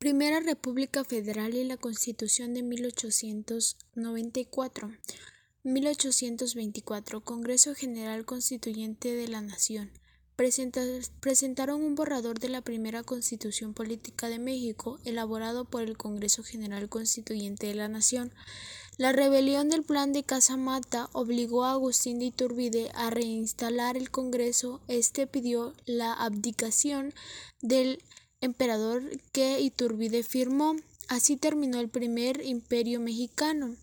Primera República Federal y la Constitución de 1894. 1824. Congreso General Constituyente de la Nación. presentaron un borrador de la primera Constitución Política de México, elaborado por el Congreso General Constituyente de la Nación. La rebelión del Plan de Casamata obligó a Agustín de Iturbide a reinstalar el Congreso. Este pidió la abdicación del emperador que Iturbide firmó. Así terminó el primer imperio mexicano.